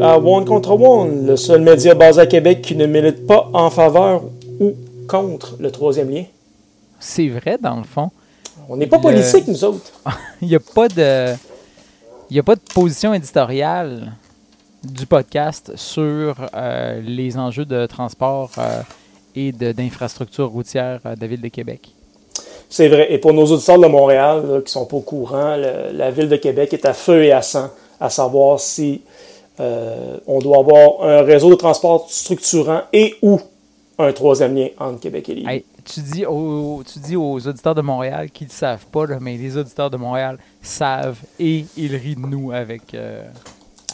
à One contre One, le seul média basé à Québec qui ne milite pas en faveur ou contre le troisième lien. C'est vrai, dans le fond. On n'est pas Le- politique, nous autres. Il n'y a pas de. Il n'y a pas de position éditoriale du podcast sur euh, les enjeux de transport euh, et de- d'infrastructure routière euh, de la Ville de Québec. C'est vrai. Et pour nos auditeurs de Montréal là, qui sont pas au courant, le- la ville de Québec est à feu et à sang à savoir si euh, on doit avoir un réseau de transport structurant et ou un troisième lien entre Québec et Lévis. Hey, tu, dis aux, tu dis aux auditeurs de Montréal qu'ils ne savent pas, là, mais les auditeurs de Montréal savent et ils rient de nous avec, euh,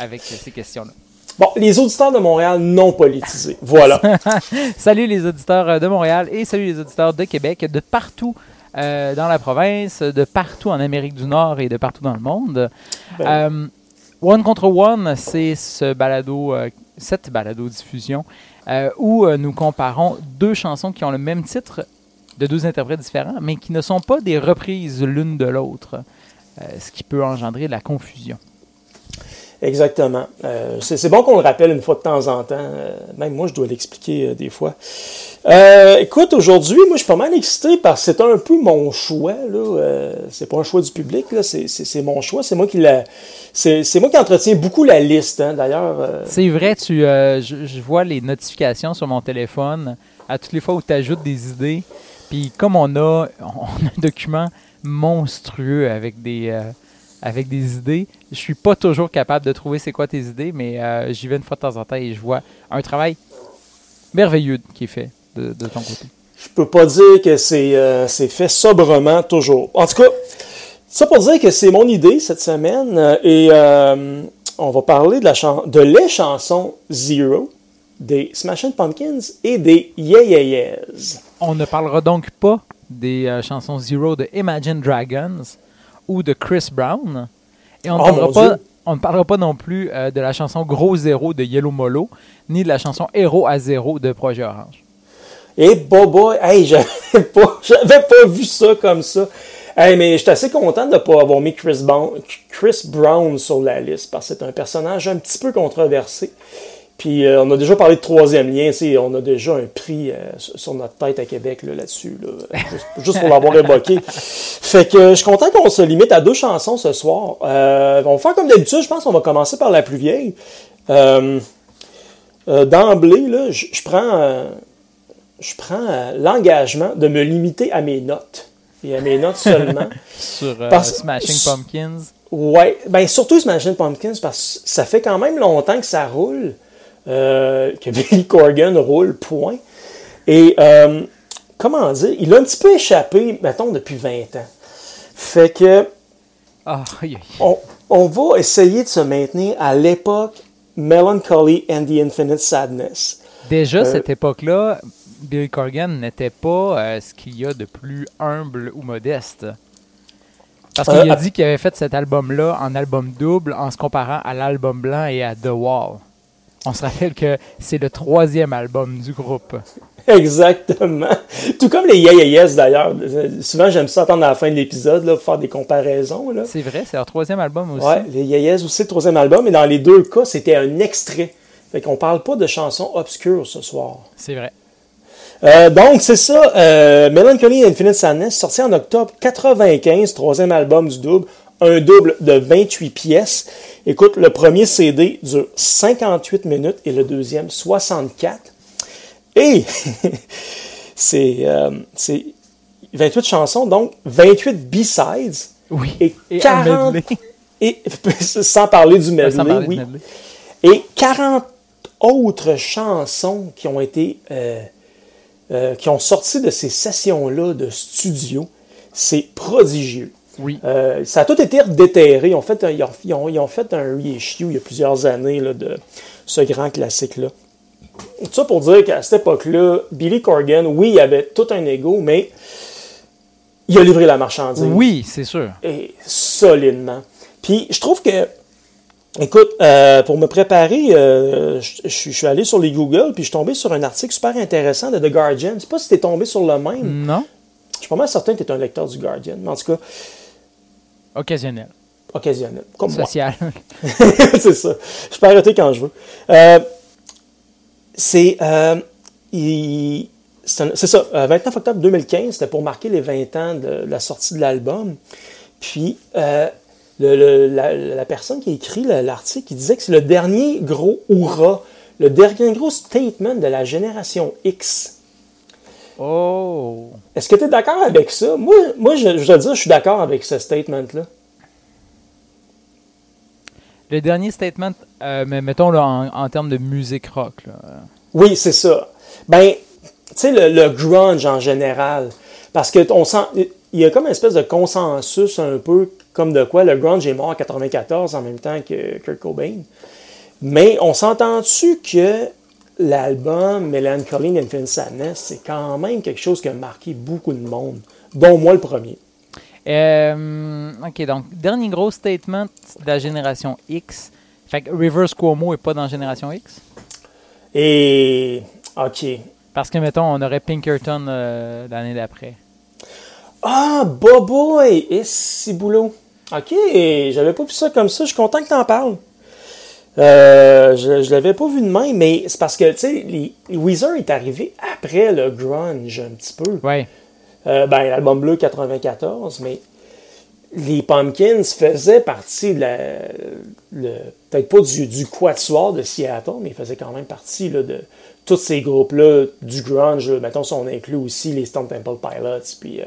avec ces questions-là. Bon, les auditeurs de Montréal non politisés. Voilà. salut les auditeurs euh, de Montréal et salut les auditeurs de Québec, de partout euh, dans la province, de partout en Amérique du Nord et de partout dans le monde. Ben, One contre One, c'est ce balado, euh, cette balado-diffusion euh, où euh, nous comparons deux chansons qui ont le même titre de deux interprètes différents, mais qui ne sont pas des reprises l'une de l'autre, ce qui peut engendrer de la confusion. Exactement. Euh, c'est bon qu'on le rappelle une fois de temps en temps. Euh, même moi, je dois l'expliquer euh, des fois. Écoute, aujourd'hui, moi, je suis pas mal excité parce que c'est un peu mon choix. Là. C'est pas un choix du public, là. C'est, mon choix. C'est moi qui la, c'est, moi qui entretiens beaucoup la liste. Hein. D'ailleurs, C'est vrai, tu, je, vois les notifications sur mon téléphone à toutes les fois où tu ajoutes des idées. Puis comme on a, un document monstrueux avec des, avec des idées, je suis pas toujours capable de trouver c'est quoi tes idées, mais euh, j'y vais une fois de temps en temps et je vois un travail merveilleux qui est fait de, de ton côté. je peux pas dire que c'est, euh, c'est fait sobrement toujours. En tout cas, ça pour dire que c'est mon idée cette semaine. euh, et euh, on va parler de, la de les chansons Zero, des Smashing Pumpkins et des Yeah Yeah. On ne parlera donc pas des chansons Zero de Imagine Dragons ou de Chris Brown. Et on ne Oh, parlera, pas, parlera non plus euh, de la chanson Gros Zéro de Yellow Molo, ni de la chanson Héros à Zéro de Projet Orange. Et Boba, hey, j'avais pas, j'avais pas vu ça comme ça. Hey, mais j'étais assez content de ne pas avoir mis Chris Brown, Chris Brown sur la liste parce que c'est un personnage un petit peu controversé. Puis euh, on a déjà parlé de troisième lien, on a déjà un prix euh, sur notre tête à Québec là, là-dessus, là, juste, juste pour l'avoir évoqué. Fait que euh, je suis content qu'on se limite à deux chansons ce soir. Euh, on va faire comme d'habitude, je pense qu'on va commencer par la plus vieille. Euh, euh, D'emblée, je je prends, euh, je prends euh, l'engagement de me limiter à mes notes. Et à mes notes seulement. Sur euh, Parce- Smashing Pumpkins. Ouais, ben surtout Smashing Pumpkins parce que ça fait quand même longtemps que ça roule, euh, que Billy Corgan roule, point. Et euh, comment dire, il a un petit peu échappé, mettons, depuis 20 ans. Fait que Ah, on, on va essayer de se maintenir à l'époque Melancholy and the Infinite Sadness. Déjà, Euh, cette époque-là, Billy Corgan n'était pas ce qu'il y a de plus humble ou modeste. Parce qu'il a dit qu'il avait fait cet album-là en album double en se comparant à l'album blanc et à The Wall. On se rappelle que c'est le troisième album du groupe. Exactement. Tout comme les Yeah Yeah Yes d'ailleurs. Souvent, j'aime ça attendre à la fin de l'épisode là, pour faire des comparaisons. Là. C'est vrai, c'est leur troisième album aussi. Ouais, les Yayes aussi, le troisième album. Et dans les deux cas, c'était un extrait. Fait qu'on parle pas de chansons obscures ce soir. C'est vrai. Euh, donc, c'est ça. Euh, Melancholy Infinite Sadness, sorti en octobre 95, troisième album du double. Un double de 28 pièces. Écoute, le premier CD dure 58 minutes et le deuxième 64. Et c'est euh, c'est 28 chansons, donc 28 B-sides. Oui. Et, Et un 40 medley. et sans parler du medley, parler oui. medley. Et 40 autres chansons qui ont été euh, euh, qui ont sorti de ces sessions-là de studio. C'est prodigieux. Oui. Euh, ça a tout été déterré. Ils ont fait un, ils ont, ils ont- ils ont fait un reissue il y a plusieurs années là, de ce grand classique-là. Tout ça pour dire qu'à cette époque-là, Billy Corgan, oui, il avait tout un ego, mais il a livré la marchandise Oui, c'est sûr. et solidement. Puis je trouve que, écoute, euh, pour me préparer, euh, je suis allé sur les Google, puis je suis tombé sur un article super intéressant de The Guardian. Je sais pas si tu es tombé sur le même. Non. Je suis pas mal certain que tu es un lecteur du Guardian, mais en tout cas, Occasionnel. occasionnel, comme Social. c'est ça. Je peux arrêter quand je veux. Euh, c'est euh, il- c'est ça, euh, 29 octobre 2015, c'était pour marquer les 20 ans de la sortie de l'album. Puis, euh, le- le- la, la personne qui a écrit le- l'article, il disait que c'est le dernier gros hurrah, le dernier gros statement de la génération X. Oh! Est-ce que tu es d'accord avec ça? Moi, moi je, je dois dire, je suis d'accord avec ce statement-là. Le dernier statement, euh, mais mettons là, en, en termes de musique rock. Là. Oui, c'est ça. Ben, tu sais, le, le grunge en général. Parce que on sent. Il y a comme une espèce de consensus un peu comme de quoi le grunge est mort en 94 en même temps que Kurt Cobain. Mais on s'entend-tu que l'album Melancholy and Infinite Sadness, c'est quand même quelque chose qui a marqué beaucoup de monde, dont moi le premier. Euh, ok, donc, dernier gros statement de la génération X. Fait que Reverse Cuomo est pas dans Génération X? Et. OK. Parce que, mettons, on aurait Pinkerton euh, l'année d'après. Ah, Boboy! Et si boulot. OK, j'avais pas vu ça comme ça. Je suis content que t'en parles. Euh, je, je l'avais pas vu de même, mais c'est parce que, tu sais, les, les Weezer est arrivé après le grunge un petit peu. Ouais. Euh, ben, l'album bleu 94, mais les Pumpkins faisaient partie de la. Peut-être pas du, du quatuor de Seattle, mais ils faisaient quand même partie là, de tous ces groupes-là du grunge. là. Mettons, si on inclut aussi les Stone Temple Pilots, puis euh,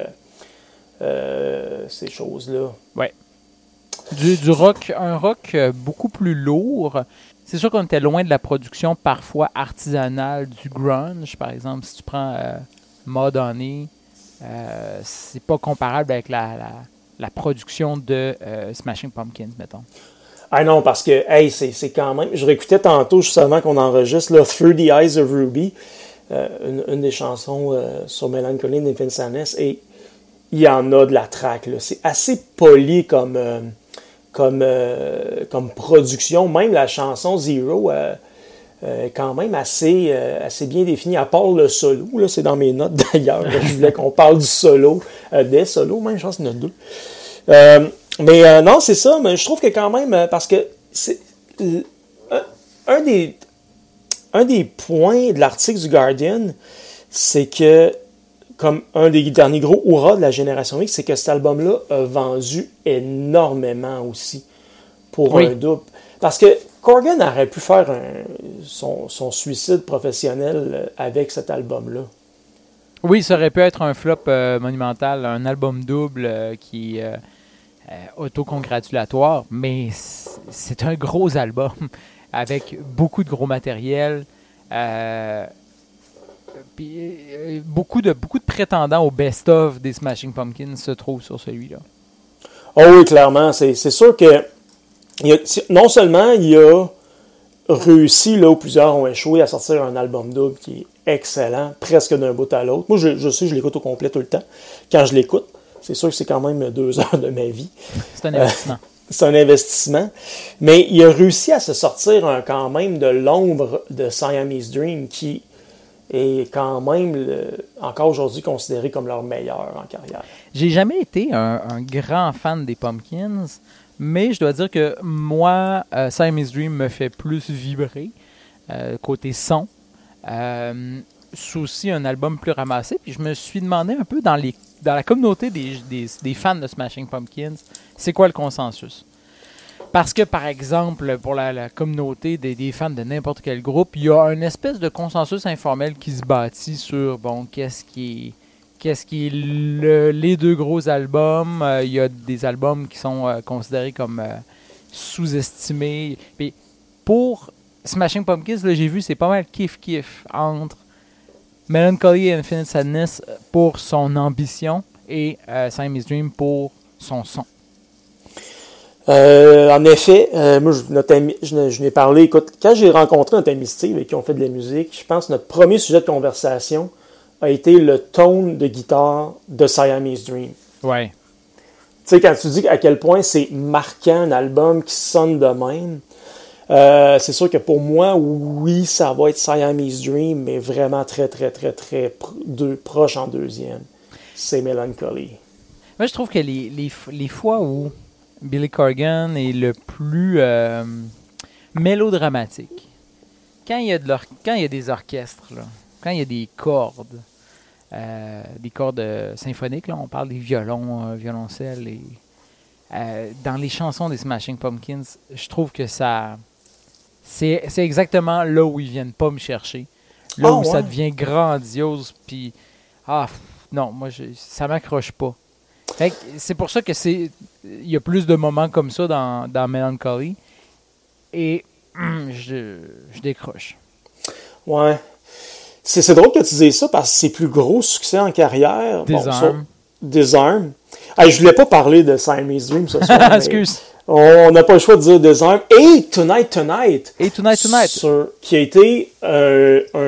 euh, ces choses-là. Ouais. Du, rock, un rock euh, beaucoup plus lourd. C'est sûr qu'on était loin de la production parfois artisanale du grunge. Par exemple, si tu prends euh, Madonna, euh, c'est pas comparable avec la, la, production de euh, Smashing Pumpkins, mettons. Ah non, parce que, hey, c'est quand même. Je réécoutais tantôt, juste avant qu'on enregistre, là, Through the Eyes of Ruby, une, des chansons sur Melancholy and Infinite Sadness, et il y en a de la track. C'est assez poli comme, comme, euh, comme production. Même la chanson Zero euh, euh, est quand même assez, euh, assez bien définie, à part le solo. là, C'est dans mes notes d'ailleurs. Je voulais qu'on parle du solo, euh, des solos, même, je pense qu'il y en a deux. Mais non, c'est ça, mais je trouve que quand même, parce que c'est un des, un des points de l'article du Guardian, c'est que, comme un des derniers gros hurrahs de la génération X, c'est que cet album-là a vendu énormément aussi pour Oui. un double. Parce que Corgan aurait pu faire un- son, son suicide professionnel euh, avec cet album-là. Oui, ça aurait pu être un flop euh, monumental, un album double euh, qui euh, autocongratulatoire, mais c'est un gros album avec beaucoup de gros matériel. Euh, puis, euh, beaucoup, de, beaucoup de prétendants au best-of des Smashing Pumpkins se trouvent sur celui-là. Oh oui, clairement. C'est sûr que il a- si- non seulement il a réussi là où plusieurs ont échoué à sortir un album double qui est excellent, presque d'un bout à l'autre. Moi, je, je sais, je l'écoute au complet tout le temps. Quand je l'écoute, c'est sûr que c'est quand même deux heures de ma vie. C'est un investissement. C'est un investissement. Mais il a réussi à se sortir un- quand même de l'ombre de Siamese Dream qui est quand même encore aujourd'hui considéré comme leur meilleur en carrière. J'ai jamais été un, grand fan des Pumpkins, mais je dois dire que moi, euh, Siamese Dream me fait plus vibrer euh, côté son. Euh, aussi un album plus ramassé. Puis je me suis demandé un peu dans, la communauté des fans de Smashing Pumpkins, c'est quoi le consensus? Parce que, par exemple, pour la, communauté des, fans de n'importe quel groupe, il y a une espèce de consensus informel qui se bâtit sur, bon, qu'est-ce qui est qu'est-ce qui les deux gros albums. Euh, Il y a des albums qui sont euh, considérés comme euh, sous-estimés. Pour Smashing Pumpkins, j'ai vu, c'est pas mal kiff-kiff entre Melancholy et Infinite Sadness pour son ambition et Siamese Dream pour son son. Euh, en effet, euh, moi, je, notre ami- je, je n'ai parlé. Écoute, quand j'ai rencontré notre ami Steve et qui ont fait de la musique, je pense que notre premier sujet de conversation a été le tone de guitare de Siamese Dream. Ouais. Tu sais, quand tu dis à quel point c'est marquant un album qui sonne de même, euh, c'est sûr que pour moi, oui, ça va être Siamese Dream, mais vraiment très, très, très, très deux, proche en deuxième. C'est Melancholy. Moi, je trouve que les, les, f- les fois où Billy Corgan est le plus euh, mélodramatique. Quand il y a, de quand il y a des orchestres, là, quand il y a des cordes, euh, des cordes euh, symphoniques, là, on parle des violons, euh, violoncelles, et, dans les chansons des Smashing Pumpkins, je trouve que ça. C'est exactement là où ils viennent pas me chercher. Là Ah, où ça devient grandiose, puis. Ah, pff, non, moi, je, ça m'accroche pas. C'est pour ça que c'est. Il y a plus de moments comme ça dans, dans Melancholy. Et hum, je, je décroche. Ouais. C'est drôle que tu dises ça parce que ses plus gros succès en carrière. bon, ça- Disarm. Disarm. Hey, je voulais pas parler de Siamese Dream ce soir. Excuse. On n'a pas le choix de dire Disarm. Et Tonight Tonight. Et Tonight Tonight. sur- qui a été euh, un,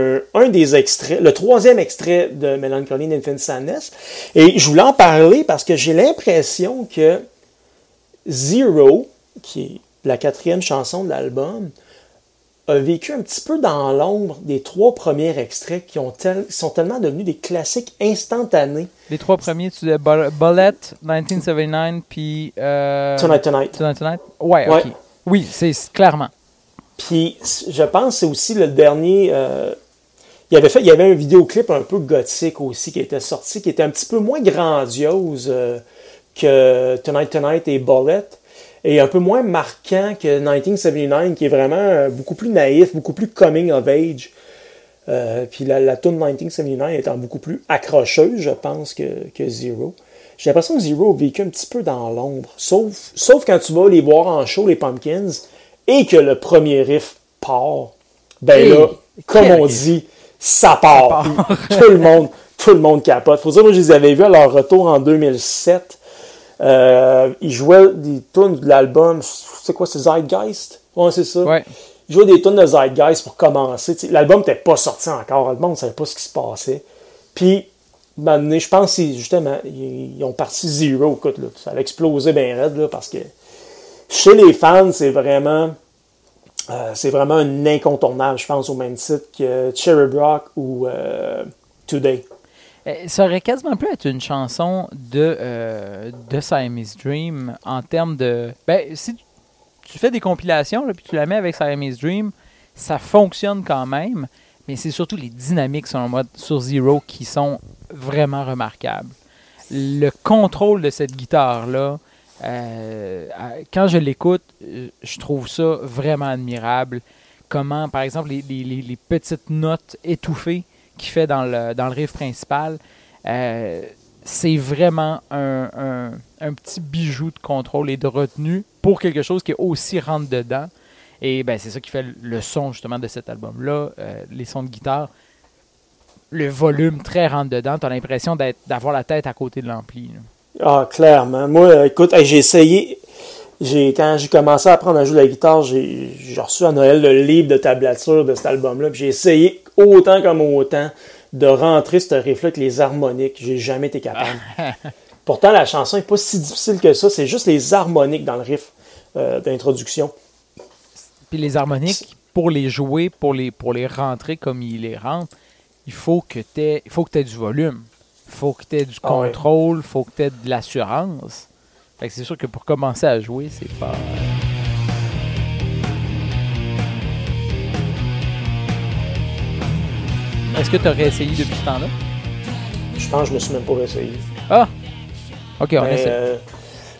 un des extraits, le troisième extrait de Melancholy and Infinite Sadness. Et je voulais en parler parce que j'ai l'impression que Zero, qui est la quatrième chanson de l'album, a vécu un petit peu dans l'ombre des trois premiers extraits qui ont tel- sont tellement devenus des classiques instantanés. Les trois premiers, tu disais Bull- Bullet, 1979, puis. Euh, Tonight Tonight. Tonight Tonight? Ouais, Ouais. ok. Oui, c'est c'est clairement. Puis je pense que c'est aussi le dernier. euh, il, avait fait, il y avait un vidéoclip un peu gothique aussi qui était sorti, qui était un petit peu moins grandiose euh, que Tonight Tonight et Bullet, et un peu moins marquant que 1979, qui est vraiment euh, beaucoup plus naïf, beaucoup plus coming of age. Euh, puis la, la tune 1979 étant beaucoup plus accrocheuse, je pense, que, que Zero. J'ai l'impression que Zero a vécu un petit peu dans l'ombre. Sauf, sauf quand tu vas les voir en show, les Pumpkins, et que le premier riff part. Ben Hey, là, comme on dit, ça part. Tout le monde, tout le monde capote. Faut dire, moi, je les avais vus à leur retour en 2007. Euh, ils jouaient des tunes de l'album, c'est quoi, c'est Zeitgeist? Ouais, c'est ça. Ouais. Ils jouaient des tunes de Zeitgeist pour commencer. L'album n'était pas sorti encore. Le monde ne savait pas ce qui se passait. Puis, je pense c'est justement, ils, ils ont parti zéro. Écoute, là, ça a explosé bien raide là, parce que chez les fans, c'est vraiment. Euh, c'est vraiment un incontournable, je pense, au même titre que Cherry Rock ou euh, Today. Euh, Ça aurait quasiment pu être une chanson de, Siamese Dream en termes de. Ben, si tu- fais des compilations, là, puis tu la mets avec Siamese Dream, ça fonctionne quand même, mais c'est surtout les dynamiques, moi, sur Zero qui sont vraiment remarquables. Le contrôle de cette guitare-là, euh, quand je l'écoute, je trouve ça vraiment admirable. Comment, par exemple, les, petites notes étouffées qu'il fait dans le, dans le riff principal, euh, c'est vraiment un, un- petit bijou de contrôle et de retenue pour quelque chose qui aussi rentre dedans. Et ben, c'est ça qui fait le son justement de cet album-là, euh, les sons de guitare. Le volume très rentre dedans, tu as l'impression d'avoir la tête à côté de l'ampli. Ah, clairement. Moi, euh, écoute, hey, j'ai essayé. J'ai, quand j'ai commencé à apprendre à jouer de la guitare, j'ai, reçu à Noël le livre de tablature de cet album-là. J'ai essayé autant comme autant de rentrer ce riff-là avec les harmoniques. J'ai jamais été capable. Pourtant, la chanson n'est pas si difficile que ça. C'est juste les harmoniques dans le riff euh, d'introduction. Puis les harmoniques, pour les jouer, pour les, pour les rentrer comme il les rentre, il faut que tu aies, il faut que aies du volume. Faut que tu aies du Ah contrôle, faut que tu aies de l'assurance. Fait que c'est sûr que pour commencer à jouer, c'est pas. Est-ce que tu aurais essayé depuis ce temps-là? Je pense que je me suis même pas réessayé. Ah! Ok, on Mais, essaie. euh,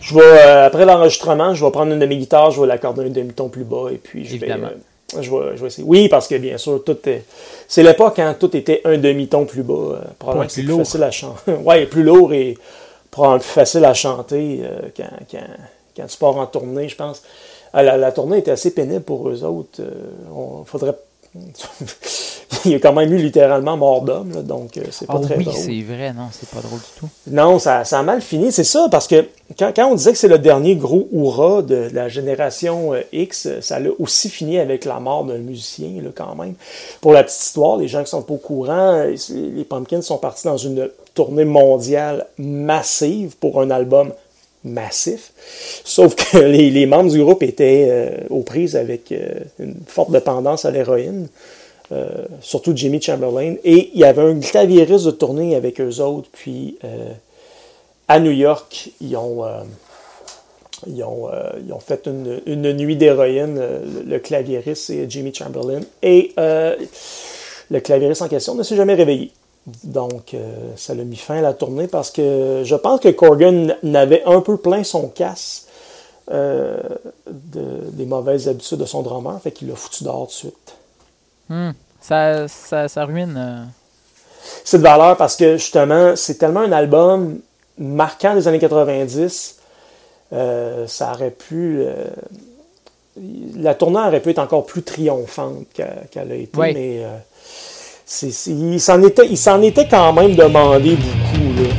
je vais, euh, après l'enregistrement, je vais prendre une de mes guitares, je vais l'accorder un demi-ton plus bas et puis je vais, Évidemment. euh, je, vais, je vais essayer. Oui, parce que bien sûr, tout est. C'est l'époque quand tout était un demi-ton plus bas. euh, probablement c'est plus lourd. facile à chanter. ouais, plus lourd et probablement plus facile à chanter euh, quand, quand, quand tu pars en tournée, je pense. Ah, la, la tournée était assez pénible pour eux autres. Euh, on faudrait. Il y a quand même eu littéralement mort d'homme, là, donc euh, c'est pas Ah très oui, drôle. c'est vrai, non, c'est pas drôle du tout. Non, ça, ça a mal fini. C'est ça, parce que quand, quand on disait que c'est le dernier gros hurrah de la génération euh, X, ça a aussi fini avec la mort d'un musicien, là, quand même. Pour la petite histoire, les gens qui sont pas au courant, euh, les Pumpkins sont partis dans une tournée mondiale massive pour un album massif. Sauf que les, membres du groupe étaient euh, aux prises avec euh, une forte dépendance à l'héroïne. Euh, surtout Jimmy Chamberlain. Et il y avait un claviériste de tournée avec eux autres. Puis à New York, ils ont, fait une, nuit d'héroïne, le, claviériste, c'est Jimmy Chamberlain. Et le claviériste en question ne s'est jamais réveillé. Donc, euh, ça l'a mis fin à la tournée parce que je pense que Corgan n'avait un peu plein son casse euh, de- des mauvaises habitudes de son drummer. Fait qu'il l'a foutu dehors tout de suite. Hmm. Ça, ça, ça ruine. euh, C'est de valeur parce que justement, c'est tellement un album marquant des années 90. euh, ça aurait pu. la tournée aurait pu être encore plus triomphante qu'elle a été, mais il s'en était, quand même demandé beaucoup. Là.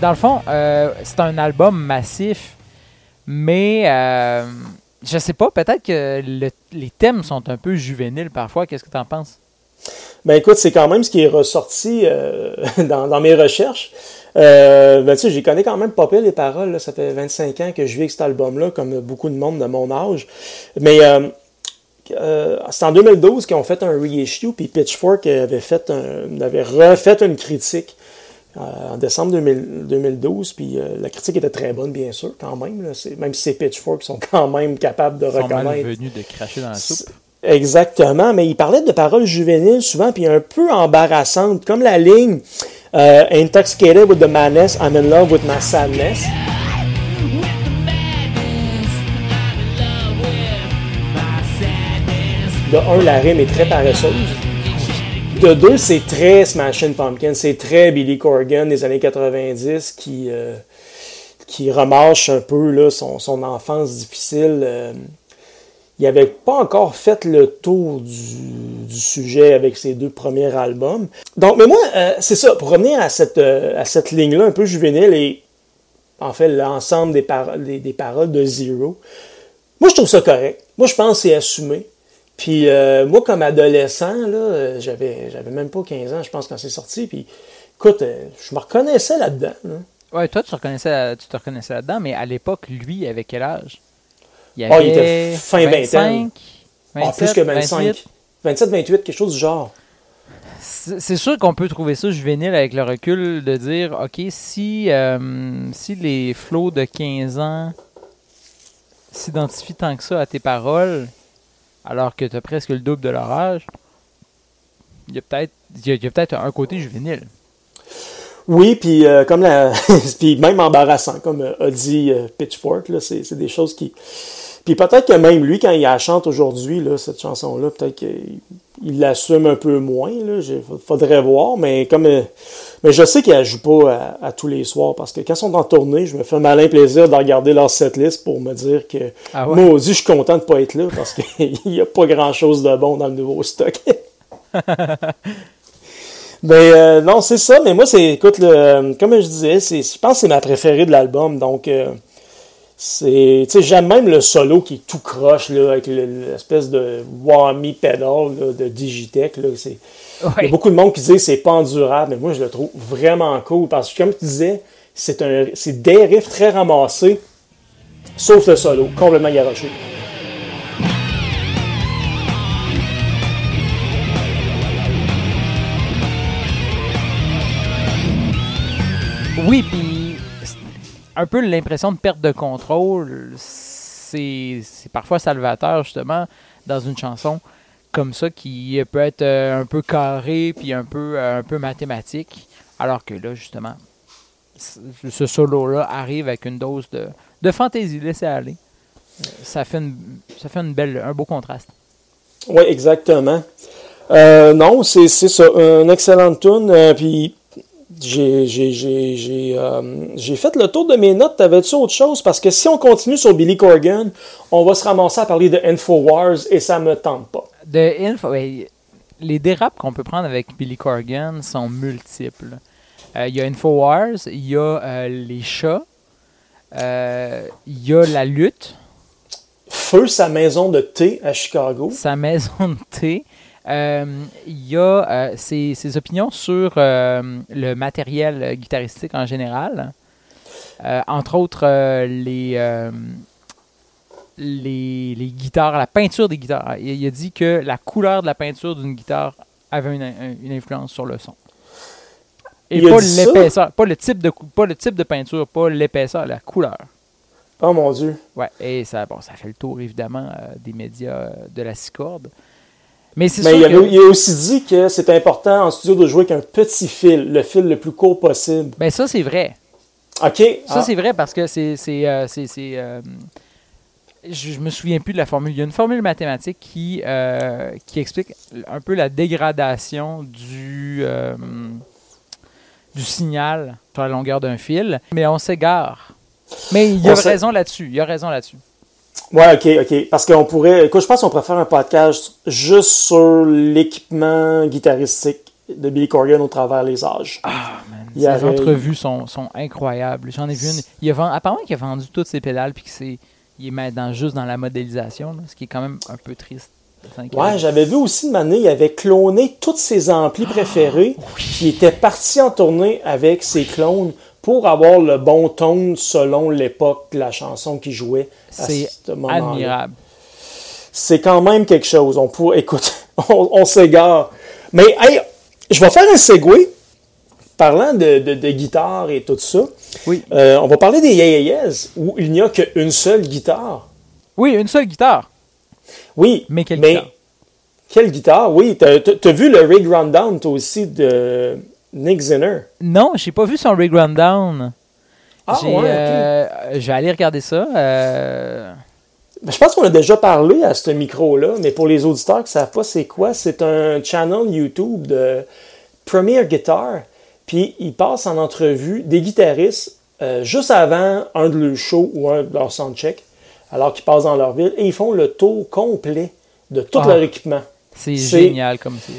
Dans le fond, euh, c'est un album massif, mais euh, je sais pas, peut-être que le- les thèmes sont un peu juvéniles parfois. Qu'est-ce que tu en penses? Ben écoute, c'est quand même ce qui est ressorti euh, dans, dans mes recherches. Euh, ben tu sais, j'y connais quand même pas pire les paroles. là. Ça fait 25 ans que je vis avec cet album-là, comme beaucoup de monde de mon âge. Mais euh, euh, c'est en 2012 qu'ils ont fait un reissue, puis Pitchfork avait, fait un, avait refait une critique euh, en décembre 2000 2012, puis euh, la critique était très bonne, bien sûr, quand même. là. Même si c'est Pitchfork, ils sont quand même capables de Ils sont reconnaître. venus de cracher dans la soupe. Exactement, mais il parlait de paroles juvéniles souvent, puis un peu embarrassantes, comme la ligne euh, Intoxicated with the madness, I'm in love with my sadness. De un, la rime est très paresseuse. De deux, c'est très Smashing Pumpkins, c'est très Billy Corgan des années 90 qui, euh, qui remarche un peu là, son, son enfance difficile. euh, il n'avait pas encore fait le tour du, sujet avec ses deux premiers albums. Donc, mais moi, euh, c'est ça, pour revenir à cette, euh, cette ligne-là un peu juvénile et en fait l'ensemble des, paroles des, paroles de Zero, moi je trouve ça correct. Moi je pense que c'est assumé. Puis euh, moi comme adolescent, j'avais, même pas 15 ans, je pense, quand c'est sorti. Puis écoute, je me reconnaissais là-dedans. là. Ouais, toi, tu, reconnaissais, tu te reconnaissais là-dedans, mais à l'époque, lui, avait quel âge? Il Ah, il était fin vingtaine. 25, Ah, plus que 25. 28. 27, 28, quelque chose du genre. C'est sûr qu'on peut trouver ça juvénile avec le recul de dire, OK, si, euh, si les flots de 15 ans s'identifient tant que ça à tes paroles, alors que tu as presque le double de leur âge, il y a peut-être y a- y a peut-être un côté juvénile. Oui, puis euh, comme la, puis même embarrassant, comme euh, a dit euh, Pitchfork, c'est des choses qui. Puis peut-être que même lui, quand il la chante aujourd'hui, là, cette chanson-là, peut-être qu'il il l'assume un peu moins. Là, faudrait voir, mais comme, euh, mais je sais qu'il la joue pas à, à tous les soirs parce que quand ils sont en tournée, je me fais un malin plaisir de regarder leur setlist pour me dire que Ah ouais? maudit, je suis content de pas être là parce qu'il y a pas grand-chose de bon dans le nouveau stock. Mais euh, non, c'est ça. Mais moi, c'est, écoute, le, comme je disais, c'est, je pense que c'est ma préférée de l'album. Donc, euh, c'est, tu sais, j'aime même le solo qui est tout croche là, avec le- l'espèce de whammy pedal là, de Digitech. Là, c'est, il y a beaucoup de monde qui dit que c'est pas endurable, mais moi, je le trouve vraiment cool parce que, comme tu disais, c'est un, c'est des riffs très ramassés, sauf le solo, complètement garoché. Oui, puis un peu l'impression de perte de contrôle, c'est parfois salvateur justement dans une chanson comme ça qui peut être euh, un peu carré puis un peu euh, un peu mathématique, alors que là justement ce solo là arrive avec une dose de de fantaisie, laissez aller. Euh, Ça fait un beau contraste. Oui, exactement. Non, c'est ça, une excellente tune. puis j'ai euh, j'ai fait le tour de mes notes. T'avais-tu autre chose? Parce que si on continue sur Billy Corgan, on va se ramasser à parler de Infowars et ça me tente pas. De info, ouais, les dérapes qu'on peut prendre avec Billy Corgan sont multiples. Euh, Il y a Infowars, il y a euh, les chats, il y a la lutte, Feu sa maison de thé à Chicago. sa maison de thé. Euh, il y a euh, ses, ses opinions sur euh, le matériel euh, guitaristique en général. Euh, entre autres, euh, les, euh, les, les guitares, la peinture des guitares. Il, il a dit que la couleur de la peinture d'une guitare avait une, un- une influence sur le son. Et Il pas l'épaisseur, pas le type de pas le type de peinture, pas l'épaisseur, la couleur. Oh mon Dieu. Ouais, et ça, bon, ça fait le tour évidemment euh, des médias euh, de la Cicorde. Mais c'est Mais sûr il, que, avait- il a aussi dit que c'est important en studio de jouer avec un petit fil, le fil le plus court possible. ben ça c'est vrai. OK. Ça Ah, c'est vrai parce que c'est c'est euh, c'est- c'est, euh, je, je me souviens plus de la formule. Il y a une formule mathématique qui euh, qui explique un peu la dégradation du du signal sur la longueur d'un fil, mais on s'égare. Mais il y a On raison là-dessus. Il y a raison là-dessus. Ouais, OK, OK. Parce qu'on pourrait... Écoute, je pense qu'on pourrait faire un podcast juste sur l'équipement guitaristique de Billy Corgan au travers les âges. Ah, man, Il y Ces avait- entrevues sont, sont incroyables. J'en ai vu une. Il a vend- apparemment qu'il a vendu toutes ses pédales puis qu'il il est maintenant juste dans la modélisation, là, ce qui est quand même un peu triste. Ouais, j'avais vu aussi une année, il avait cloné tous ses amplis préférés, puis il était parti en tournée avec ses clones pour avoir le bon tone selon l'époque de la chanson qu'il jouait à C'est ce moment-là. admirable. C'est quand même quelque chose. On pourrait, écoute, on, on s'égare. Mais hey, je vais faire un segway. Parlant de, de- de guitare et tout ça, Oui. euh, on va parler des Yayayes, où il n'y a qu'une seule guitare. Oui, une seule guitare. Oui, Mais quelle guitare? Quelle guitare, oui. T'as as, vu le rig rundown, toi aussi, de Nick Zinner. Non, j'ai pas vu son rig rundown. Ah, J'ai, ouais, ok. euh, je vais aller regarder ça. euh, Ben, Je pense qu'on a déjà parlé à ce micro-là, mais pour les auditeurs qui ne savent pas c'est quoi, c'est un channel YouTube de Premier Guitar. Puis ils passent en entrevue des guitaristes euh, juste avant un de leurs shows ou un de leurs soundchecks, alors qu'ils passent dans leur ville, et ils font le tour complet de tout Ah. leur équipement. c'est C'est- génial comme c'est.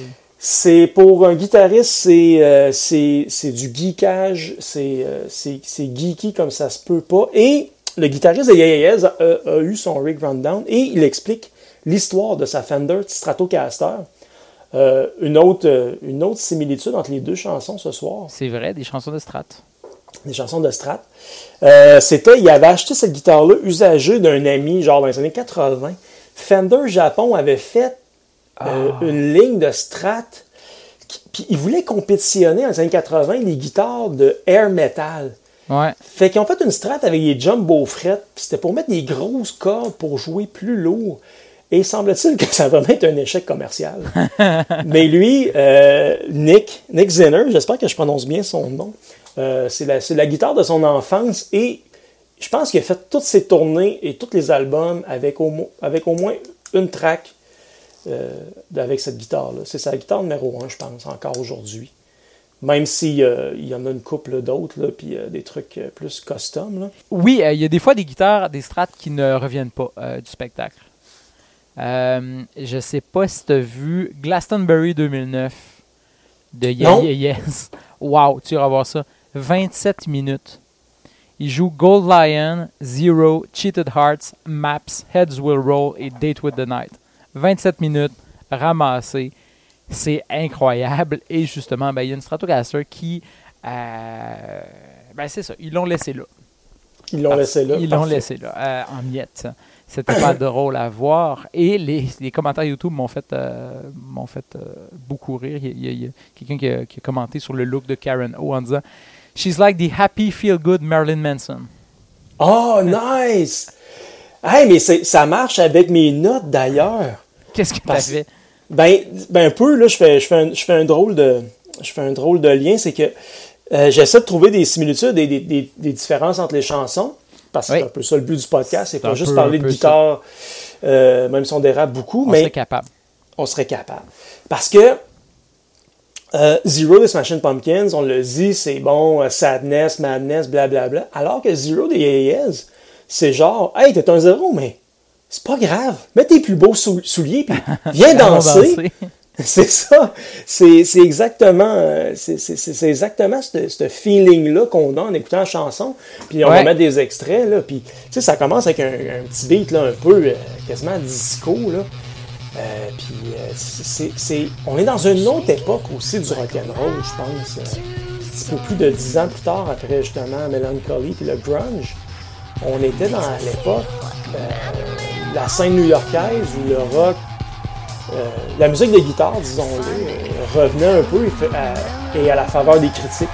C'est pour un guitariste, c'est euh, c'est du geekage, c'est euh, c'est geeky comme ça se peut pas. Et le guitariste de Yayayez a, a eu son rig rundown et il explique l'histoire de sa Fender Stratocaster. Euh, une, autre, une autre similitude entre les deux chansons ce soir, C'est vrai, des chansons de Strat. des chansons de Strat. C'était, il avait acheté cette guitare-là usagée d'un ami, genre dans les années 80. Fender Japon avait fait euh, une ligne de Strat. Puis ils voulaient compétitionner dans les années 80 les guitares de air metal. Ouais. Fait qu'ils ont fait une strat avec des jumbo frettes, c'était pour mettre des grosses cordes pour jouer plus lourd. Et semble-t-il que ça va être un échec commercial. Mais lui, euh, Nick, Nick Zinner, j'espère que je prononce bien son nom, euh, c'est la, la guitare de son enfance et je pense qu'il a fait toutes ses tournées et tous les albums avec au, avec au moins une track euh, avec cette guitare-là. C'est sa guitare numéro un, je pense, encore aujourd'hui. Même s'il il y en a une couple d'autres, puis euh, des trucs euh, plus custom. Là. Oui, il y a des fois des guitares, des strats qui ne reviennent pas du spectacle. Je sais pas si tu as vu Glastonbury 2009 de. Yeah Yeah Yes. Wow, tu iras voir ça. 27 minutes. Il joue Gold Lion, Zero, Cheated Hearts, Maps, Heads Will Roll et Date with the Night. 27 minutes, ramassé. C'est incroyable. Et justement, ben, il y a une Stratocaster qui. euh, ben, c'est ça, ils l'ont laissé là. Ils l'ont laissé là. Ils l'ont laissé là, euh, en miettes. C'était pas drôle à voir. Et les, les commentaires YouTube m'ont fait, euh, m'ont fait beaucoup rire. Il y a, y y quelqu'un qui a, qui a commenté sur le look de Karen O en disant She's like the happy, feel good Marilyn Manson. Oh, nice! Hey, mais ça marche avec mes notes d'ailleurs. Qu'est-ce que t'as fait? Ben, ben un peu, là, je fais, je fais, un, je fais un drôle de. Je fais un drôle de lien, c'est que euh, j'essaie de trouver des similitudes et des, des- des différences entre les chansons. Parce que Oui. c'est un peu ça le but du podcast, c'est pas un juste peu- parler de guitare, euh, même si on dérape beaucoup, On mais serait capable. on serait capable. Parce que euh, Zero des Smashing Pumpkins, on le dit, c'est bon, euh, sadness, madness, blablabla. Alors que Zero des Yayez, c'est genre, hey, t'es un zéro, mais c'est pas grave. Mets tes plus beaux sou- souliers, puis viens danser. C'est ça. C'est exactement, euh, c'est exactement ce ce feeling-là qu'on a en écoutant la chanson. Puis on va mettre des extraits, là. Puis, tu sais, ça commence avec un, un petit beat, là, un peu euh, quasiment disco, là. Euh, puis, euh, c'est, c'est- on est dans une autre époque aussi du rock'n'roll, je pense. un petit peu plus de dix ans plus tard, après justement Melancholy puis le grunge. On était dans l'époque euh, la scène new-yorkaise où le rock, euh, la musique de guitare, disons-le, euh, revenait un peu et, à la faveur des critiques.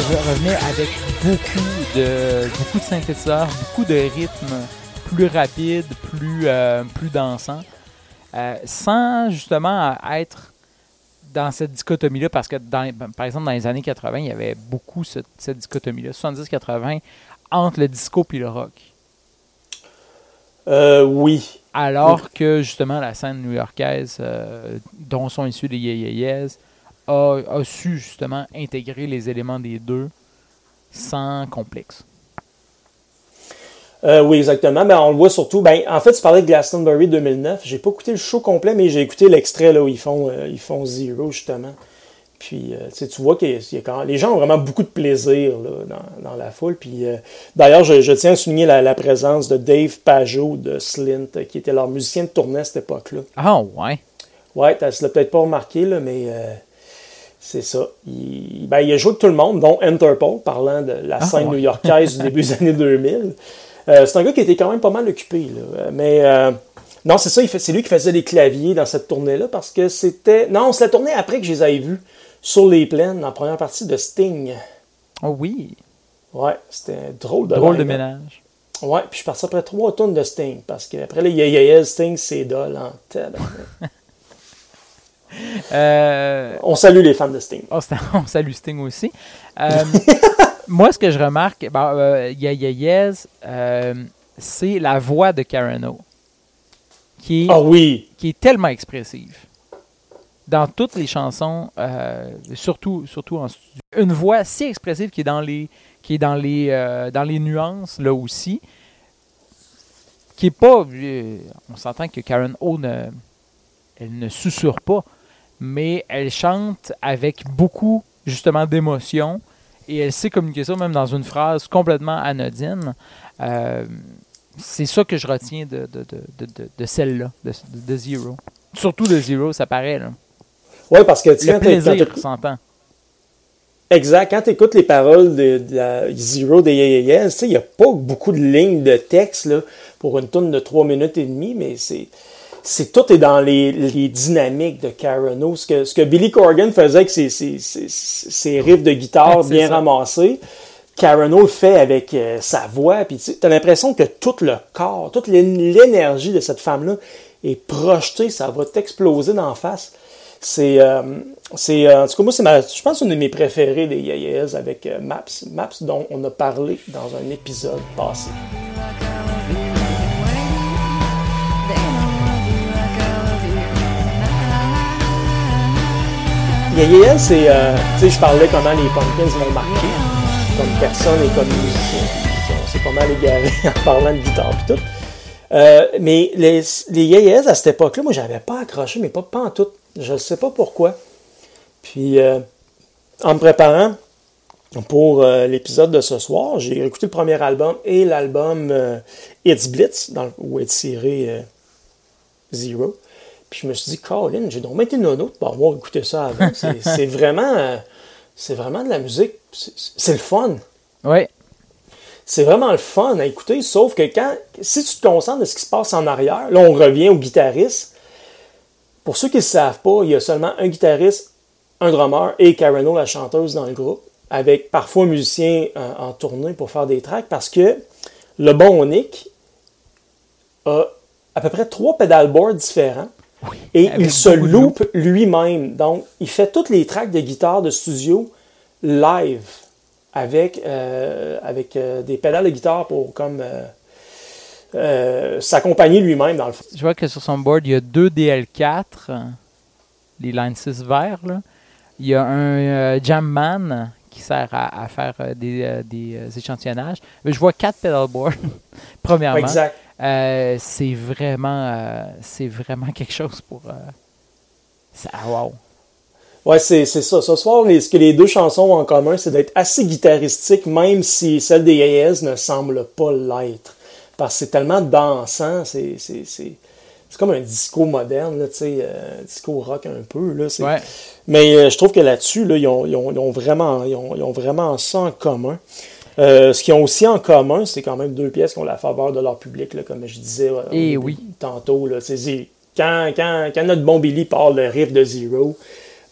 Revenais avec beaucoup de, beaucoup de synthétiseurs, beaucoup de rythmes plus rapides, plus, euh, plus dansants, euh, sans justement être dans cette dichotomie-là, parce que dans, par exemple dans les années 80, il y avait beaucoup cette, cette dichotomie-là, 70-80, entre le disco et le rock. Euh, oui. Alors que justement la scène new-yorkaise, dont sont issus les Yeahs, a, a su justement intégrer les éléments des deux sans complexe. Euh, oui, exactement. Ben, on le voit surtout. Ben, en fait, tu parlais de Glastonbury 2009. J'ai pas écouté le show complet, mais j'ai écouté l'extrait là où ils font, euh, ils font Zero justement. Puis, euh, tu vois que les gens ont vraiment beaucoup de plaisir là, dans, dans la foule. Puis, euh, d'ailleurs, je, je tiens à souligner la, la présence de Dave Pajot de Slint, qui était leur musicien de tournée à cette époque-là. Ah ouais. Ouais, tu l'as peut-être pas remarqué, là, mais euh, c'est ça. Il, ben, il a joué avec tout le monde, dont Interpol, parlant de la Ah, scène ouais. new-yorkaise du début des années 2000. Euh, c'est un gars qui était quand même pas mal occupé. Là. Mais euh, non, c'est ça, il fait- c'est lui qui faisait les claviers dans cette tournée-là parce que c'était. Non, c'est la tournée après que je les avais vus sur les plaines, en première partie de Sting. Oh oui. Ouais, c'était drôle de Drôle de ménage. Ouais, puis je suis parti après trois tonnes de Sting parce qu'après les Yeah Sting, c'est dol en tabarnak. Euh, On salue les fans de Sting. oh, on salue Sting aussi. Euh, moi, ce que je remarque, ben, euh, Yeah Yeah Yeahs, euh, c'est la voix de Karen O. Qui est, Ah oui! qui est tellement expressive. Dans toutes les chansons, surtout, surtout en studio. Une voix si expressive qui est dans les, qui est dans les, dans les nuances, là aussi. Qui est pas. on s'entend que Karen O ne, elle ne susurre pas, mais elle chante avec beaucoup, justement, d'émotion. Et elle sait communiquer ça même dans une phrase complètement anodine. Euh, c'est ça que je retiens de, de, de, de, celle-là, de, Zero. Surtout de Zero, ça paraît. Là. Ouais, parce que Le plaisir s'entend. Exact. Quand tu écoutes les paroles de, la Zero des sais, il n'y a pas beaucoup de lignes de texte là, pour une tune de 3 minutes et demie, mais c'est. C'est tout est dans les, les dynamiques de Karen O. Ce que, ce que Billy Corgan faisait avec ses, ses, ses, ses riffs de guitare bien ça. ramassés, Karen O le fait avec euh, sa voix. Puis tu as l'impression que tout le corps, toute l'é- l'énergie de cette femme-là est projetée, ça va t'exploser d'en face. C'est, euh, c'est, euh, en tout cas, moi, c'est ma, je pense, une de mes préférées des Yeah Yeahs avec euh, Maps. Maps dont on a parlé dans un épisode passé. Yeah Yeah, c'est, euh, tu sais, je parlais comment les Pumpkins m'ont marqué comme personne et comme musicien. On s'est pas mal égaré en parlant de guitare et tout. Euh, mais les, les Yeah à cette époque-là, moi, j'avais pas accroché, mais pas, pas en tout. Je ne sais pas pourquoi. Puis, euh, en me préparant pour l'épisode de ce soir, j'ai écouté le premier album et l'album It's Blitz, dans, où est tiré Zero. Puis je me suis dit, Colin, j'ai donc été nono de pas avoir écouté ça avant. C'est vraiment, euh, c'est vraiment de la musique. C'est le fun. Oui. C'est vraiment le fun à écouter, sauf que quand, si tu te concentres de ce qui se passe en arrière, là on revient au guitariste. Pour ceux qui ne le savent pas, il y a seulement un guitariste, un drummer et Karen O, la chanteuse, dans le groupe, avec parfois un musicien euh, en tournée pour faire des tracks, parce que le bon Nick a à peu près trois pedalboards différents. Et il se loupe lui-même. Donc, il fait toutes les tracks de guitare de studio live avec, euh, avec euh, des pédales de guitare pour comme euh, s'accompagner lui-même dans le fond. Je vois que sur son board, il y a deux DL4, euh, les Line 6 verts. Là. Il y a un Jamman qui sert à, à faire des, des échantillonnages. Mais je vois quatre pedalboards, premièrement. Exact. Euh, c'est vraiment, euh, c'est vraiment quelque chose pour, euh, Ça, wow. Ouais, c'est c'est ça. Ce soir, les- ce que les deux chansons ont en commun, c'est d'être assez guitaristique, même si celle des AS ne semble pas l'être. Parce que c'est tellement dansant, c'est c'est- c'est- c'est comme un disco moderne, là, euh, disco rock un peu. Là, c'est- Ouais. Mais euh, je trouve que là-dessus, là, ils, ont, ils ont- ils ont vraiment, ils, ont, ils ont vraiment ça en commun. Euh, ce qu'ils ont aussi en commun, c'est quand même deux pièces qui ont la faveur de leur public, là, comme je disais euh, Eh oui. tantôt. Là, quand, quand, quand notre bon Billy parle le riff de Zero,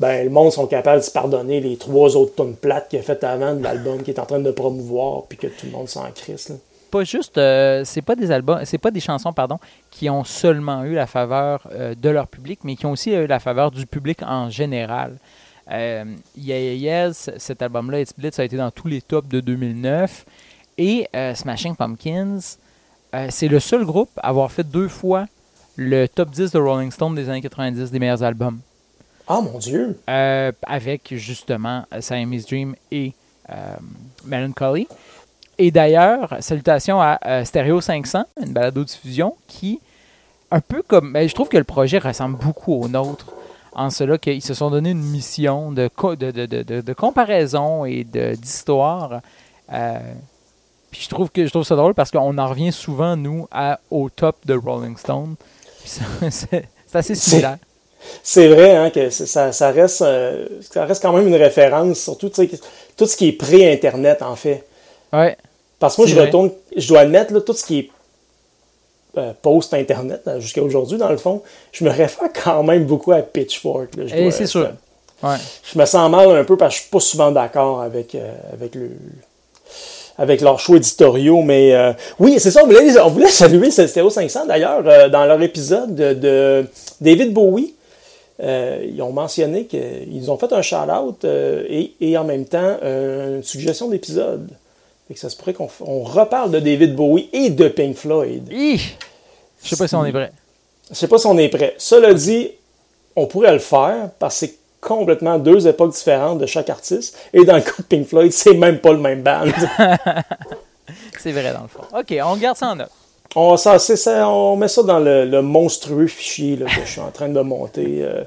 ben, le monde sont capables de se pardonner les trois autres tonnes plates qu'il a fait avant de l'album qu'il est en train de promouvoir, puis que tout le monde s'en crisse. là. Pas juste, euh, c'est pas des albums, c'est pas des chansons, pardon, qui ont seulement eu la faveur euh, de leur public, mais qui ont aussi eu la faveur du public en général. Euh, Yeah Yeah Yes, cet album-là, It's Blitz, a été dans tous les tops de 2009. Et euh, Smashing Pumpkins, euh, c'est le seul groupe à avoir fait deux fois le top 10 de Rolling Stone des années 90 des meilleurs albums. Ah mon Dieu! Euh, avec justement Siamese Dream et Melancholy. Et d'ailleurs, salutations à Stereo 500, une balado-diffusion qui, un peu comme. ben, je trouve que le projet ressemble beaucoup au nôtre, en cela qu'ils se sont donné une mission de, co- de, de, de, comparaison et d'histoire. Euh, puis je trouve, que, je trouve ça drôle parce qu'on en revient souvent, nous, à, au top de Rolling Stone. C'est assez similaire. C'est vrai hein, que ça, ça, reste, euh, ça reste quand même une référence, surtout tout ce qui est pré-Internet, en fait. Ouais. Parce que moi, je vrai. retourne, je dois admettre, là, tout ce qui est euh, post-Internet, là, jusqu'à aujourd'hui, dans le fond, je me réfère quand même beaucoup à Pitchfork. là, je Et dois- c'est sûr. Ouais. Je me sens mal un peu parce que je suis pas souvent d'accord avec, euh, avec le avec leurs choix éditoriaux, mais euh, oui, c'est ça, on voulait, on voulait saluer ce Stéréo 500 d'ailleurs euh, dans leur épisode de, de David Bowie. euh, ils ont mentionné qu'ils ont fait un shout-out euh, et, et en même temps euh, une suggestion d'épisode. Fait que ça se pourrait qu'on on reparle de David Bowie et de Pink Floyd. Hi! Je sais pas si on est vrai. Je sais pas si on est prêt. Cela dit, on pourrait le faire parce que c'est complètement deux époques différentes de chaque artiste. Et dans le cas de Pink Floyd, c'est même pas le même band. C'est vrai dans le fond. OK, on garde ça en note. On, ça, ça, on met ça dans le, le monstrueux fichier là, que je suis en train de monter euh,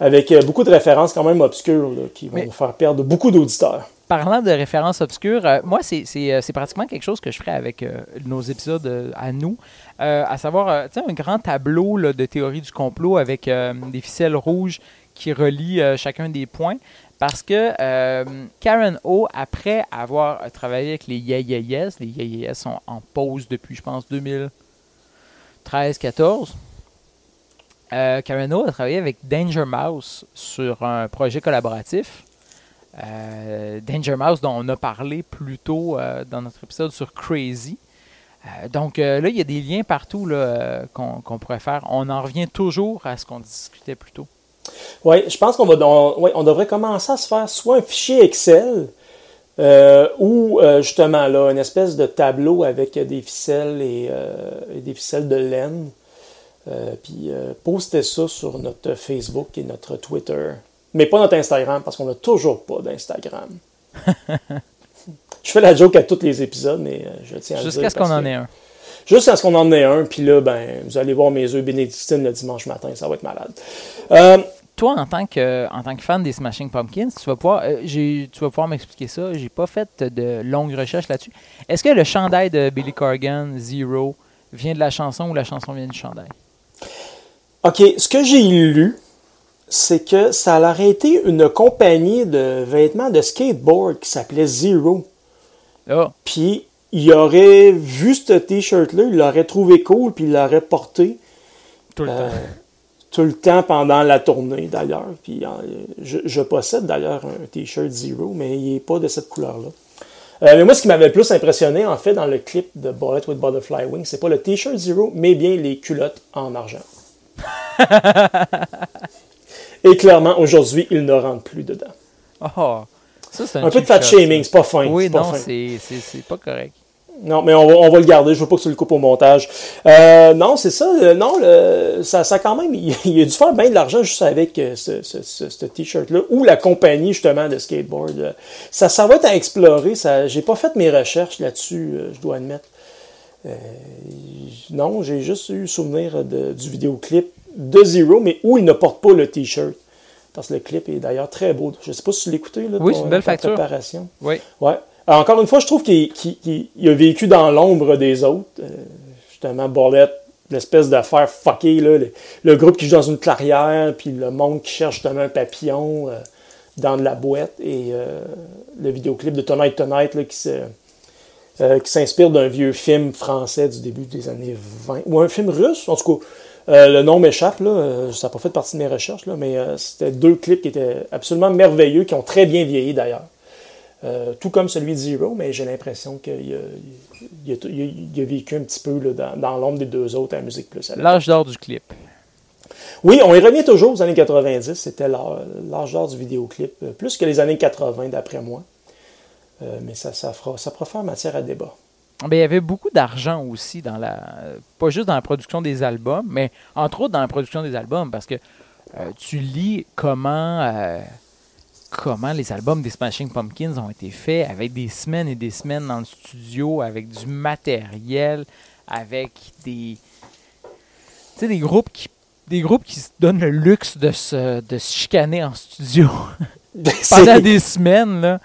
avec euh, beaucoup de références quand même obscures là, qui vont Mais- nous faire perdre beaucoup d'auditeurs. Parlant de références obscures, euh, moi, c'est- pratiquement quelque chose que je ferais avec euh, nos épisodes euh, à nous. À savoir, tu sais, un grand tableau là, de théorie du complot avec des ficelles rouges qui relient chacun des points. Parce que euh, Karen O, après avoir travaillé avec les Yeah les Yeah sont en pause depuis, je pense, 2013-14. Euh, Karen O a travaillé avec Danger Mouse sur un projet collaboratif. Euh, Danger Mouse dont on a parlé plus tôt dans notre épisode sur Crazy. Donc là, il y a des liens partout qu'on pourrait faire. On en revient toujours à ce qu'on discutait plus tôt. Oui, je pense qu'on va, on, ouais, on devrait commencer à se faire soit un fichier Excel euh, ou euh, justement là une espèce de tableau avec des ficelles et, euh, et des ficelles de laine. Puis poster ça sur notre Facebook et notre Twitter. Mais pas notre Instagram parce qu'on n'a toujours pas d'Instagram. je fais la joke à tous les épisodes, mais je tiens à le dire. Jusqu'à ce qu'on en ait un. Jusqu'à ce qu'on en ait un, puis là, ben, vous allez voir mes œufs bénédictines le dimanche matin, ça va être malade. Euh, Toi, en tant que, en tant que fan des Smashing Pumpkins, tu vas pouvoir, euh, j'ai- tu vas pouvoir m'expliquer ça. J'ai pas fait de longues recherches là-dessus. Est-ce que le chandail de Billy Corgan, Zero, vient de la chanson ou la chanson vient du chandail? OK, ce que j'ai lu, c'est que ça aurait été une compagnie de vêtements de skateboard qui s'appelait Zero. Ah, Puis il aurait vu ce t-shirt-là, il l'aurait trouvé cool, puis il l'aurait porté tout le euh, temps. tout le temps pendant la tournée d'ailleurs. Puis euh, je, je possède d'ailleurs un t-shirt Zero, mais il n'est pas de cette couleur-là. Euh, mais moi, ce qui m'avait le plus impressionné, en fait, dans le clip de Bullet with Butterfly Wing, c'est pas le t-shirt Zero, mais bien les culottes en argent. Et clairement, aujourd'hui, ils ne rentrent plus dedans. Oh, ça, un, Un peu de fat shaming, c'est pas fin. Oui, non, c'est pas correct. Non, mais on va, on va le garder. Je veux pas que tu le coupes au montage. Euh, non, c'est ça. euh, non, le, ça, ça quand même, il, il a dû faire bien de l'argent juste avec euh, ce, ce, ce- ce t-shirt-là ou la compagnie justement de skateboard. Ça, ça va être à explorer. Ça, j'ai pas fait mes recherches là-dessus, je dois admettre. Non, j'ai juste eu souvenir de- du vidéoclip de Zero, mais où il ne porte pas le t-shirt. Parce que le clip est d'ailleurs très beau. Je sais pas si tu l'écoutais, Oui, c'est une belle facture. préparation. Oui. Ouais. Encore une fois, je trouve qu'il qu'il- qu'il- il a vécu dans l'ombre des autres. Euh, justement, Borlette, l'espèce d'affaire fuckée, là, le, groupe qui joue dans une clairière, puis le monde qui cherche justement un papillon euh, dans de la boîte, et euh, le vidéoclip de Tonight Tonight là, qui s'inspire d'un vieux film français du début des années 20, ou un film russe, en tout cas. le nom m'échappe, là, ça n'a pas fait partie de mes recherches, là, mais c'était deux clips qui étaient absolument merveilleux, qui ont très bien vieilli d'ailleurs. Euh, tout comme celui de Zero, mais j'ai l'impression qu'il a, a- vécu un petit peu là, dans, dans l'ombre des deux autres à la musique plus. L'âge d'or du clip. Oui, on y revient toujours aux années 90. C'était l'â- l'âge d'or du vidéoclip, euh, plus que les années 80 d'après moi. Euh, mais ça, ça, fera, ça faire matière à débat. Il y avait beaucoup d'argent aussi dans la. Pas juste dans la production des albums, mais entre autres dans la production des albums, parce que euh, tu lis comment. Comment les albums des Smashing Pumpkins ont été faits avec des semaines et des semaines dans le studio, avec du matériel, avec des. Tu sais, des groupes qui. Des groupes qui se donnent le luxe de se, de se chicaner en studio pendant C'est- des semaines, là.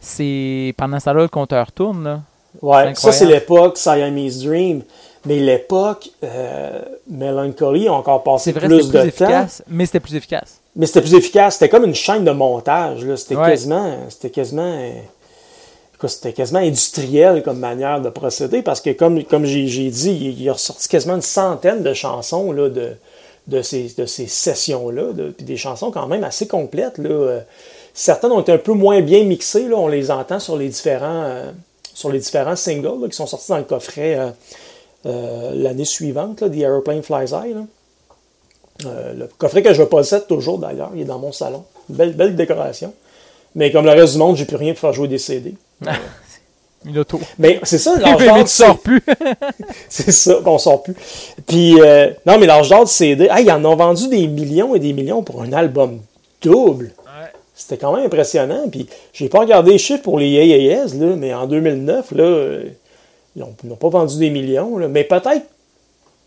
C'est. Pendant ça, là, le compteur tourne, là. Ouais, ça c'est l'époque Siamese Dream. Mais l'époque euh, Melancholy a encore passé vrai, plus c'était de plus temps. mais c'était plus efficace. Mais c'était plus efficace. C'était comme une chaîne de montage. C'était Ouais. quasiment. C'était quasiment. C'était quasiment industriel comme manière de procéder parce que, comme, comme j'ai dit, il, il a ressorti quasiment une centaine de chansons là, de, de ces, de ces sessions-là. de- Puis des chansons quand même assez complètes. Là. Euh, Certaines ont été un peu moins bien mixées. Là. On les entend sur les différents, euh, sur les différents singles là, qui sont sortis dans le coffret euh, euh, l'année suivante, là, The Aeroplane Flies High. là. Euh, le coffret que je possède toujours d'ailleurs, il est dans mon salon. Une belle, belle décoration. Mais comme le reste du monde, j'ai plus rien pour faire jouer des CD. Une auto. Mais c'est ça, l'âge d'or tu sors plus. C'est ça qu'on sort plus. Puis, euh, non, mais l'âge d'or du CD, hey, ils en ont vendu des millions et des millions pour un album double. C'était quand même impressionnant. Puis, j'ai pas regardé les chiffres pour les AAS, là, mais en 2009, là, euh, ils n'ont ils n'ont pas vendu des millions. là. mais peut-être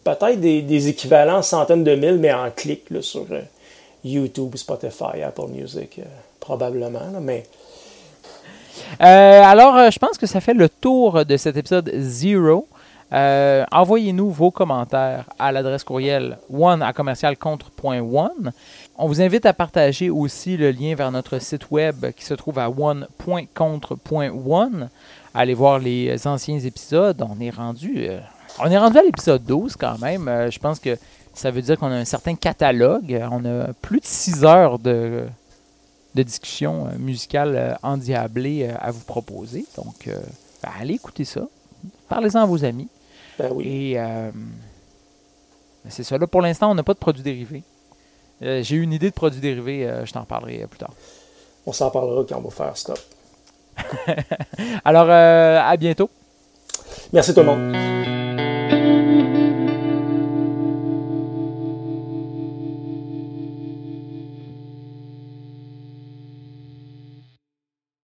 peut-être des, équivalents en centaines de mille, mais en clics là, sur euh, YouTube, Spotify, Apple Music, euh, probablement. mais Euh, alors, je pense que ça fait le tour de cet épisode Zero. Envoyez-nous vos commentaires à l'adresse courriel one à commercial. On vous invite à partager aussi le lien vers notre site web qui se trouve à one.contre.one. Allez voir les anciens épisodes. On est rendu, on est rendu à l'épisode 12 quand même. Euh, je pense que ça veut dire qu'on a un certain catalogue. On a plus de 6 heures de, de discussion euh, musicale euh, endiablée à vous proposer. Donc, euh, ben, allez écouter ça. Parlez-en à vos amis. ben oui. Et euh, ben, c'est ça. Là, pour l'instant, on n'a pas de produits dérivés. J'ai eu une idée de produits dérivés. je t'en parlerai plus tard. On s'en parlera quand on va faire stop. Alors, à bientôt. Merci tout le monde.